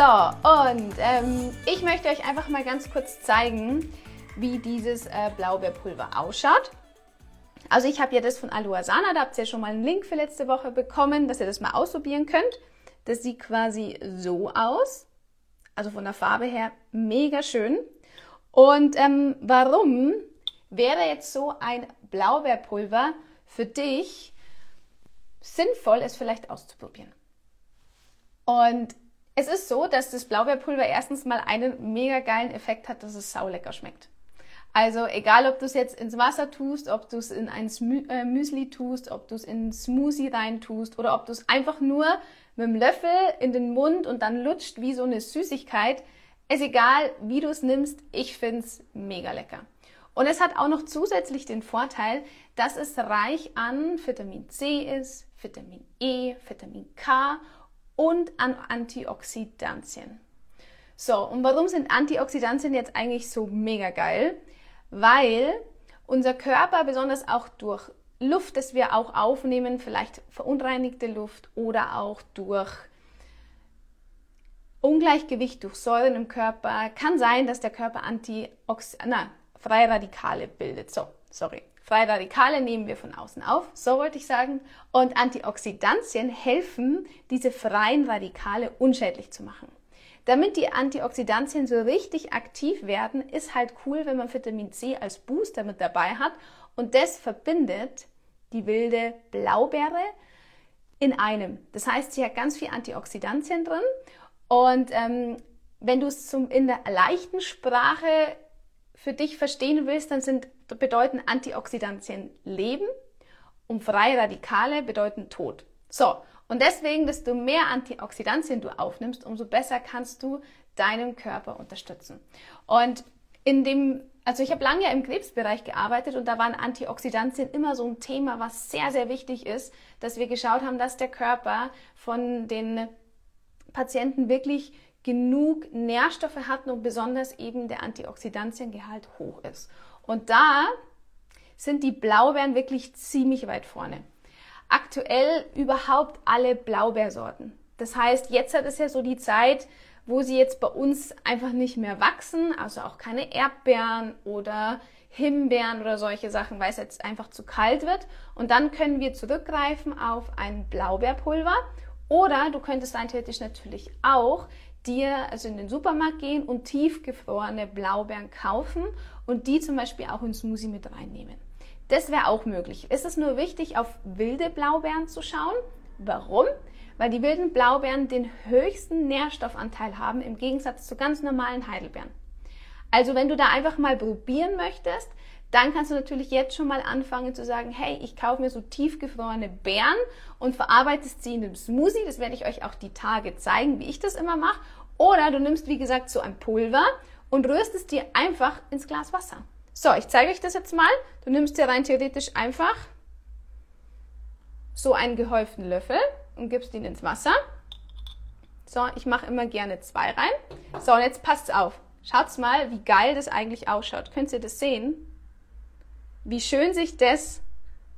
So, und ähm, ich möchte euch einfach mal ganz kurz zeigen, wie dieses äh, Blaubeerpulver ausschaut. Also ich habe ja das von Aloasana, da habt ihr ja schon mal einen Link für letzte Woche bekommen, dass ihr das mal ausprobieren könnt. Das sieht quasi so aus. Also von der Farbe her mega schön. Und ähm, warum wäre jetzt so ein Blaubeerpulver für dich sinnvoll, es vielleicht auszuprobieren? Und es ist so, dass das Blaubeerpulver erstens mal einen mega geilen Effekt hat, dass es saulecker schmeckt. Also egal, ob du es jetzt ins Wasser tust, ob du es in ein äh, Müsli tust, ob du es in Smoothie rein tust oder ob du es einfach nur mit dem Löffel in den Mund und dann lutscht wie so eine Süßigkeit. Ist egal, wie du es nimmst, ich finde es mega lecker. Und es hat auch noch zusätzlich den Vorteil, dass es reich an Vitamin C ist, Vitamin E, Vitamin K und an Antioxidantien. So, und warum sind Antioxidantien jetzt eigentlich so mega geil? weil unser Körper, besonders auch durch Luft, das wir auch aufnehmen, vielleicht verunreinigte Luft oder auch durch Ungleichgewicht durch Säuren im Körper, kann sein, dass der Körper Antiox na, freie Radikale bildet. So, sorry. Freie Radikale nehmen wir von außen auf, so wollte ich sagen. Und Antioxidantien helfen, diese freien Radikale unschädlich zu machen. Damit die Antioxidantien so richtig aktiv werden, ist halt cool, wenn man Vitamin C als Booster mit dabei hat und das verbindet die wilde Blaubeere in einem. Das heißt, sie hat ganz viel Antioxidantien drin und ähm, wenn du es in der leichten Sprache für dich verstehen willst, dann sind, bedeuten Antioxidantien Leben und freie Radikale bedeuten Tod. So, und deswegen, desto mehr Antioxidantien du aufnimmst, umso besser kannst du deinen Körper unterstützen. Und in dem, also ich habe lange ja im Krebsbereich gearbeitet und da waren Antioxidantien immer so ein Thema, was sehr, sehr wichtig ist, dass wir geschaut haben, dass der Körper von den Patienten wirklich genug Nährstoffe hat und besonders eben der Antioxidantiengehalt hoch ist. Und da sind die Blaubeeren wirklich ziemlich weit vorne aktuell überhaupt alle Blaubeersorten. Das heißt, jetzt hat es ja so die Zeit, wo sie jetzt bei uns einfach nicht mehr wachsen, also auch keine Erdbeeren oder Himbeeren oder solche Sachen, weil es jetzt einfach zu kalt wird. Und dann können wir zurückgreifen auf ein Blaubeerpulver oder du könntest dann theoretisch natürlich auch dir also in den Supermarkt gehen und tiefgefrorene Blaubeeren kaufen und die zum Beispiel auch ins Smoothie mit reinnehmen. Das wäre auch möglich. Es ist nur wichtig, auf wilde Blaubeeren zu schauen. Warum? Weil die wilden Blaubeeren den höchsten Nährstoffanteil haben im Gegensatz zu ganz normalen Heidelbeeren. Also wenn du da einfach mal probieren möchtest, dann kannst du natürlich jetzt schon mal anfangen zu sagen, hey, ich kaufe mir so tiefgefrorene Beeren und verarbeitest sie in einem Smoothie. Das werde ich euch auch die Tage zeigen, wie ich das immer mache. Oder du nimmst, wie gesagt, so ein Pulver und rührst es dir einfach ins Glas Wasser. So, ich zeige euch das jetzt mal. Du nimmst dir rein theoretisch einfach so einen gehäuften Löffel und gibst ihn ins Wasser. So, ich mache immer gerne zwei rein. So, und jetzt passt auf. Schaut mal, wie geil das eigentlich ausschaut. Könnt ihr das sehen? Wie schön sich das,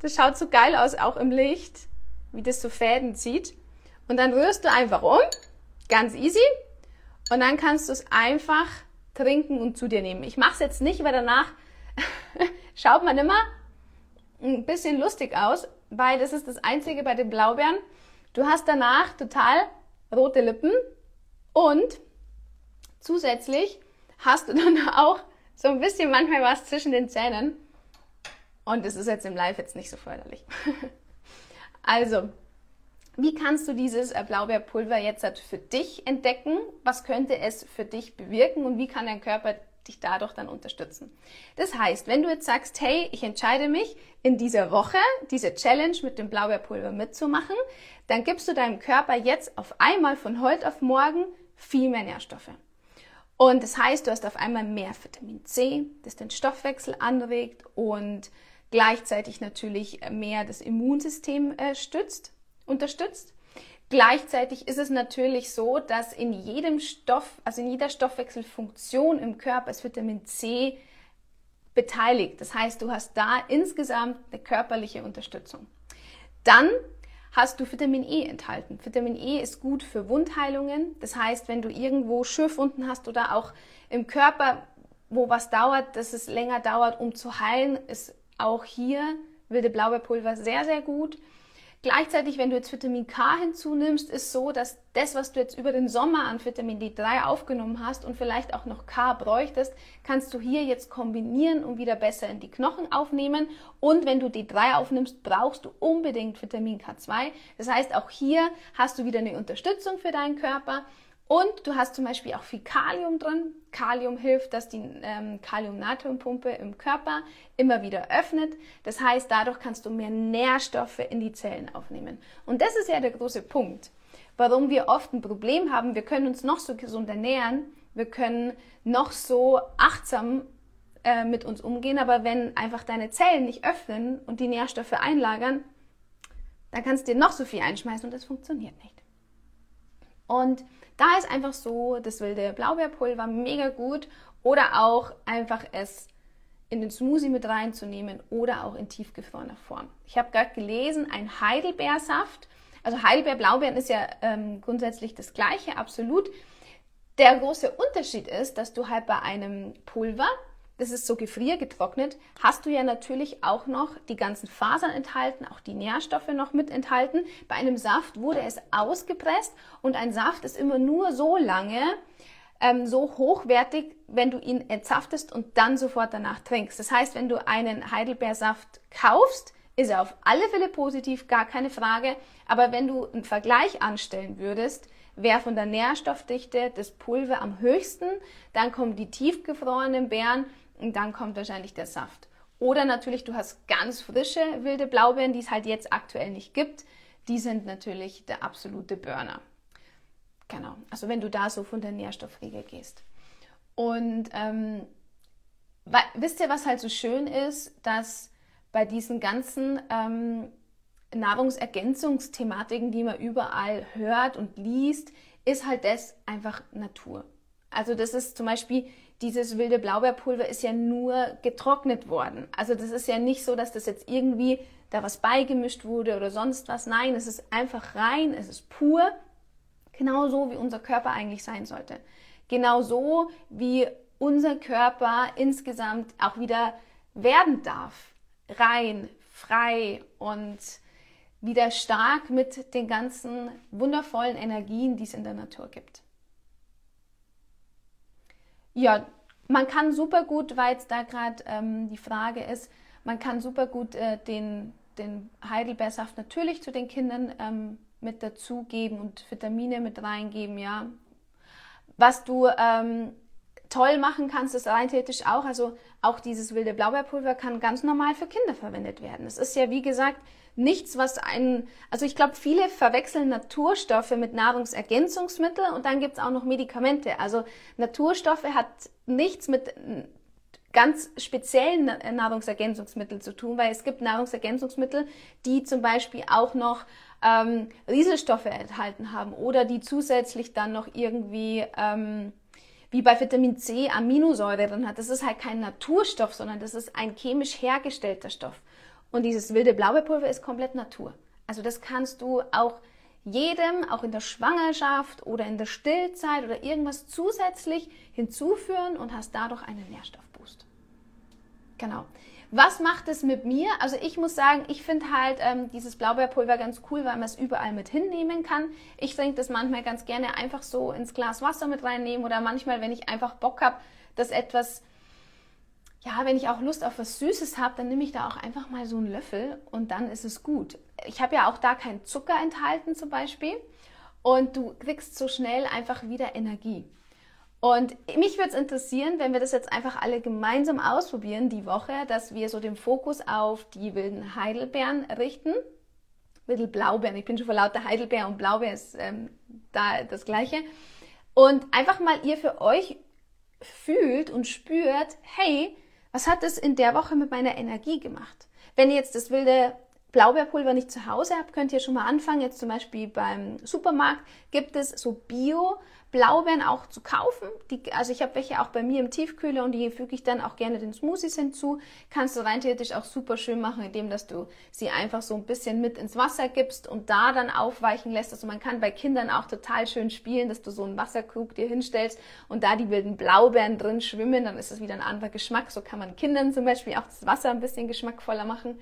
das schaut so geil aus, auch im Licht, wie das so Fäden zieht. Und dann rührst du einfach um, ganz easy. Und dann kannst du es einfach trinken und zu dir nehmen. Ich mache es jetzt nicht, weil danach schaut man immer ein bisschen lustig aus, weil das ist das Einzige bei den Blaubeeren. Du hast danach total rote Lippen und zusätzlich hast du dann auch so ein bisschen manchmal was zwischen den Zähnen. Und das ist jetzt im Live jetzt nicht so förderlich. also, wie kannst du dieses äh, Blaubeerpulver jetzt halt für dich entdecken? Was könnte es für dich bewirken und wie kann dein Körper dich dadurch dann unterstützen? Das heißt, wenn du jetzt sagst, hey, ich entscheide mich in dieser Woche diese Challenge mit dem Blaubeerpulver mitzumachen, dann gibst du deinem Körper jetzt auf einmal von heute auf morgen viel mehr Nährstoffe. Und das heißt, du hast auf einmal mehr Vitamin C, das den Stoffwechsel anregt und gleichzeitig natürlich mehr das Immunsystem äh, stützt unterstützt. Gleichzeitig ist es natürlich so, dass in jedem Stoff, also in jeder Stoffwechselfunktion im Körper ist Vitamin C beteiligt. Das heißt, du hast da insgesamt eine körperliche Unterstützung. Dann hast du Vitamin E enthalten. Vitamin E ist gut für Wundheilungen. Das heißt, wenn du irgendwo Schürfwunden hast oder auch im Körper, wo was dauert, dass es länger dauert, um zu heilen, ist auch hier wilde Blaubeerpulver sehr, sehr gut. Gleichzeitig, wenn du jetzt Vitamin K hinzunimmst, ist so, dass das, was du jetzt über den Sommer an Vitamin D3 aufgenommen hast und vielleicht auch noch K bräuchtest, kannst du hier jetzt kombinieren und wieder besser in die Knochen aufnehmen. Und wenn du D3 aufnimmst, brauchst du unbedingt Vitamin K2. Das heißt, auch hier hast du wieder eine Unterstützung für deinen Körper. Und du hast zum Beispiel auch viel Kalium drin. Kalium hilft, dass die ähm, Kalium-Natrium-Pumpe im Körper immer wieder öffnet. Das heißt, dadurch kannst du mehr Nährstoffe in die Zellen aufnehmen. Und das ist ja der große Punkt, warum wir oft ein Problem haben. Wir können uns noch so gesund ernähren, wir können noch so achtsam äh, mit uns umgehen, aber wenn einfach deine Zellen nicht öffnen und die Nährstoffe einlagern, dann kannst du dir noch so viel einschmeißen und das funktioniert nicht. Und da ist einfach so das wilde Blaubeerpulver mega gut oder auch einfach es in den Smoothie mit reinzunehmen oder auch in tiefgefrorener Form. Ich habe gerade gelesen, ein Heidelbeersaft, also Heidelbeer-Blaubeeren ist ja ähm, grundsätzlich das gleiche, absolut. Der große Unterschied ist, dass du halt bei einem Pulver das ist so gefriergetrocknet, hast du ja natürlich auch noch die ganzen Fasern enthalten, auch die Nährstoffe noch mit enthalten. Bei einem Saft wurde es ausgepresst und ein Saft ist immer nur so lange ähm, so hochwertig, wenn du ihn entsaftest und dann sofort danach trinkst. Das heißt, wenn du einen Heidelbeersaft kaufst, ist er auf alle Fälle positiv, gar keine Frage. Aber wenn du einen Vergleich anstellen würdest, wer von der Nährstoffdichte das Pulver am höchsten, dann kommen die tiefgefrorenen Beeren und dann kommt wahrscheinlich der Saft. Oder natürlich, du hast ganz frische wilde Blaubeeren, die es halt jetzt aktuell nicht gibt. Die sind natürlich der absolute Burner. Genau, also wenn du da so von der Nährstoffregel gehst. Und ähm, wisst ihr, was halt so schön ist, dass bei diesen ganzen ähm, Nahrungsergänzungsthematiken, die man überall hört und liest, ist halt das einfach Natur. Also das ist zum Beispiel dieses wilde Blaubeerpulver ist ja nur getrocknet worden. Also das ist ja nicht so, dass das jetzt irgendwie da was beigemischt wurde oder sonst was. Nein, es ist einfach rein, es ist pur, genau so wie unser Körper eigentlich sein sollte. Genau so wie unser Körper insgesamt auch wieder werden darf. Rein, frei und wieder stark mit den ganzen wundervollen Energien, die es in der Natur gibt. Ja, man kann super gut, weil jetzt da gerade ähm, die Frage ist, man kann super gut äh, den, den Heidelbeersaft natürlich zu den Kindern ähm, mit dazugeben und Vitamine mit reingeben, ja. Was du ähm, toll machen kannst, ist rein theoretisch auch, also auch dieses wilde Blaubeerpulver kann ganz normal für Kinder verwendet werden. Es ist ja, wie gesagt, nichts, was einen, also ich glaube, viele verwechseln Naturstoffe mit Nahrungsergänzungsmitteln und dann gibt es auch noch Medikamente. Also Naturstoffe hat nichts mit ganz speziellen Nahrungsergänzungsmitteln zu tun, weil es gibt Nahrungsergänzungsmittel, die zum Beispiel auch noch ähm, Rieselstoffe enthalten haben oder die zusätzlich dann noch irgendwie ähm, wie bei Vitamin C Aminosäure drin hat. Das ist halt kein Naturstoff, sondern das ist ein chemisch hergestellter Stoff. Und dieses wilde blaue Pulver ist komplett Natur. Also das kannst du auch jedem, auch in der Schwangerschaft oder in der Stillzeit oder irgendwas zusätzlich hinzuführen und hast dadurch einen Nährstoffboost. Genau. Was macht es mit mir? Also ich muss sagen, ich finde halt ähm, dieses Blaubeerpulver ganz cool, weil man es überall mit hinnehmen kann. Ich trinke das manchmal ganz gerne einfach so ins Glas Wasser mit reinnehmen oder manchmal, wenn ich einfach Bock habe, dass etwas ja, wenn ich auch Lust auf was Süßes habe, dann nehme ich da auch einfach mal so einen Löffel und dann ist es gut. Ich habe ja auch da keinen Zucker enthalten zum Beispiel und du kriegst so schnell einfach wieder Energie. Und mich würde es interessieren, wenn wir das jetzt einfach alle gemeinsam ausprobieren die Woche, dass wir so den Fokus auf die wilden Heidelbeeren richten. Wilde Blaubeeren, ich bin schon vor lauter Heidelbeer und Blaubeer ist ähm, da das gleiche. Und einfach mal ihr für euch fühlt und spürt, hey, was hat es in der Woche mit meiner Energie gemacht? Wenn jetzt das wilde Blaubeerpulver nicht zu Hause habt, könnt ihr schon mal anfangen. Jetzt zum Beispiel beim Supermarkt gibt es so Bio Blaubeeren auch zu kaufen. Die, also ich habe welche auch bei mir im Tiefkühler und die füge ich dann auch gerne den Smoothies hinzu. Kannst du rein theoretisch auch super schön machen, indem dass du sie einfach so ein bisschen mit ins Wasser gibst und da dann aufweichen lässt. Also man kann bei Kindern auch total schön spielen, dass du so einen Wasserkrug dir hinstellst und da die wilden Blaubeeren drin schwimmen, dann ist es wieder ein anderer Geschmack. So kann man Kindern zum Beispiel auch das Wasser ein bisschen geschmackvoller machen.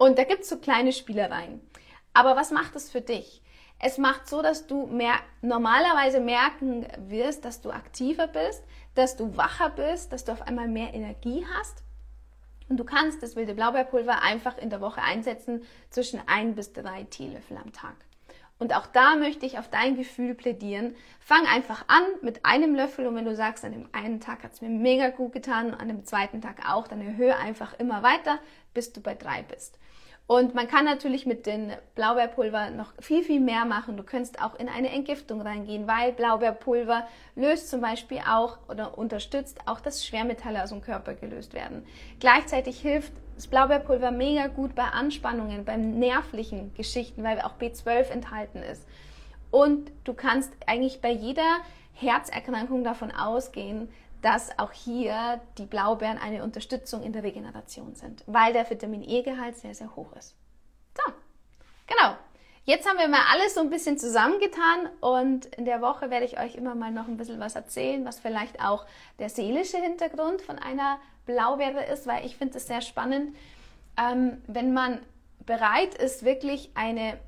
Und da gibt es so kleine Spielereien. Aber was macht es für dich? Es macht so, dass du mehr, normalerweise merken wirst, dass du aktiver bist, dass du wacher bist, dass du auf einmal mehr Energie hast. Und du kannst das wilde Blaubeerpulver einfach in der Woche einsetzen zwischen ein bis drei Teelöffel am Tag. Und auch da möchte ich auf dein Gefühl plädieren. Fang einfach an mit einem Löffel und wenn du sagst, an dem einen Tag hat es mir mega gut getan, an dem zweiten Tag auch, dann erhöhe einfach immer weiter, bis du bei drei bist. Und man kann natürlich mit dem Blaubeerpulver noch viel, viel mehr machen. Du könntest auch in eine Entgiftung reingehen, weil Blaubeerpulver löst zum Beispiel auch oder unterstützt auch, dass Schwermetalle aus dem Körper gelöst werden. Gleichzeitig hilft das Blaubeerpulver mega gut bei Anspannungen, bei nervlichen Geschichten, weil auch B12 enthalten ist. Und du kannst eigentlich bei jeder Herzerkrankung davon ausgehen, dass auch hier die Blaubeeren eine Unterstützung in der Regeneration sind, weil der Vitamin E-Gehalt sehr, sehr hoch ist. So, genau. Jetzt haben wir mal alles so ein bisschen zusammengetan und in der Woche werde ich euch immer mal noch ein bisschen was erzählen, was vielleicht auch der seelische Hintergrund von einer Blaubeere ist, weil ich finde es sehr spannend, ähm, wenn man bereit ist, wirklich eine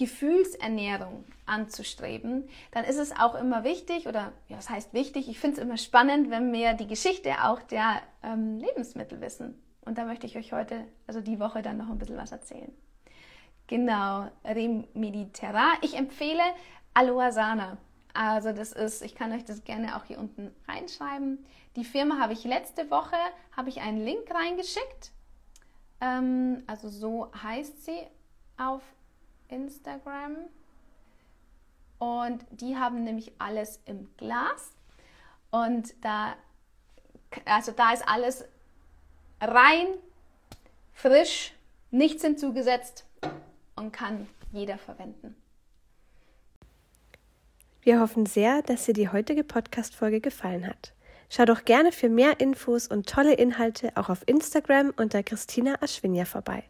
Gefühlsernährung anzustreben, dann ist es auch immer wichtig, oder ja, was heißt wichtig, ich finde es immer spannend, wenn wir die Geschichte auch der ähm, Lebensmittel wissen. Und da möchte ich euch heute, also die Woche, dann noch ein bisschen was erzählen. Genau, Remediterra. Ich empfehle Aloe Sana. Also das ist, ich kann euch das gerne auch hier unten reinschreiben. Die Firma habe ich letzte Woche, habe ich einen Link reingeschickt. Ähm, also so heißt sie auf Instagram. Und die haben nämlich alles im Glas. Und da, also da ist alles rein, frisch, nichts hinzugesetzt und kann jeder verwenden. Wir hoffen sehr, dass dir die heutige Podcast-Folge gefallen hat. Schau doch gerne für mehr Infos und tolle Inhalte auch auf Instagram unter Christina Aschwinja vorbei.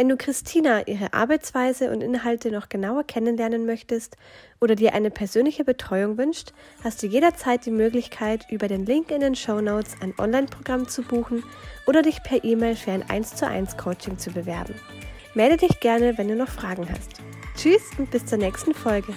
Wenn du Christina ihre Arbeitsweise und Inhalte noch genauer kennenlernen möchtest oder dir eine persönliche Betreuung wünscht, hast du jederzeit die Möglichkeit, über den Link in den Show Notes ein Online-Programm zu buchen oder dich per E-Mail für ein 1 zu 1 Coaching zu bewerben. Melde dich gerne, wenn du noch Fragen hast. Tschüss und bis zur nächsten Folge.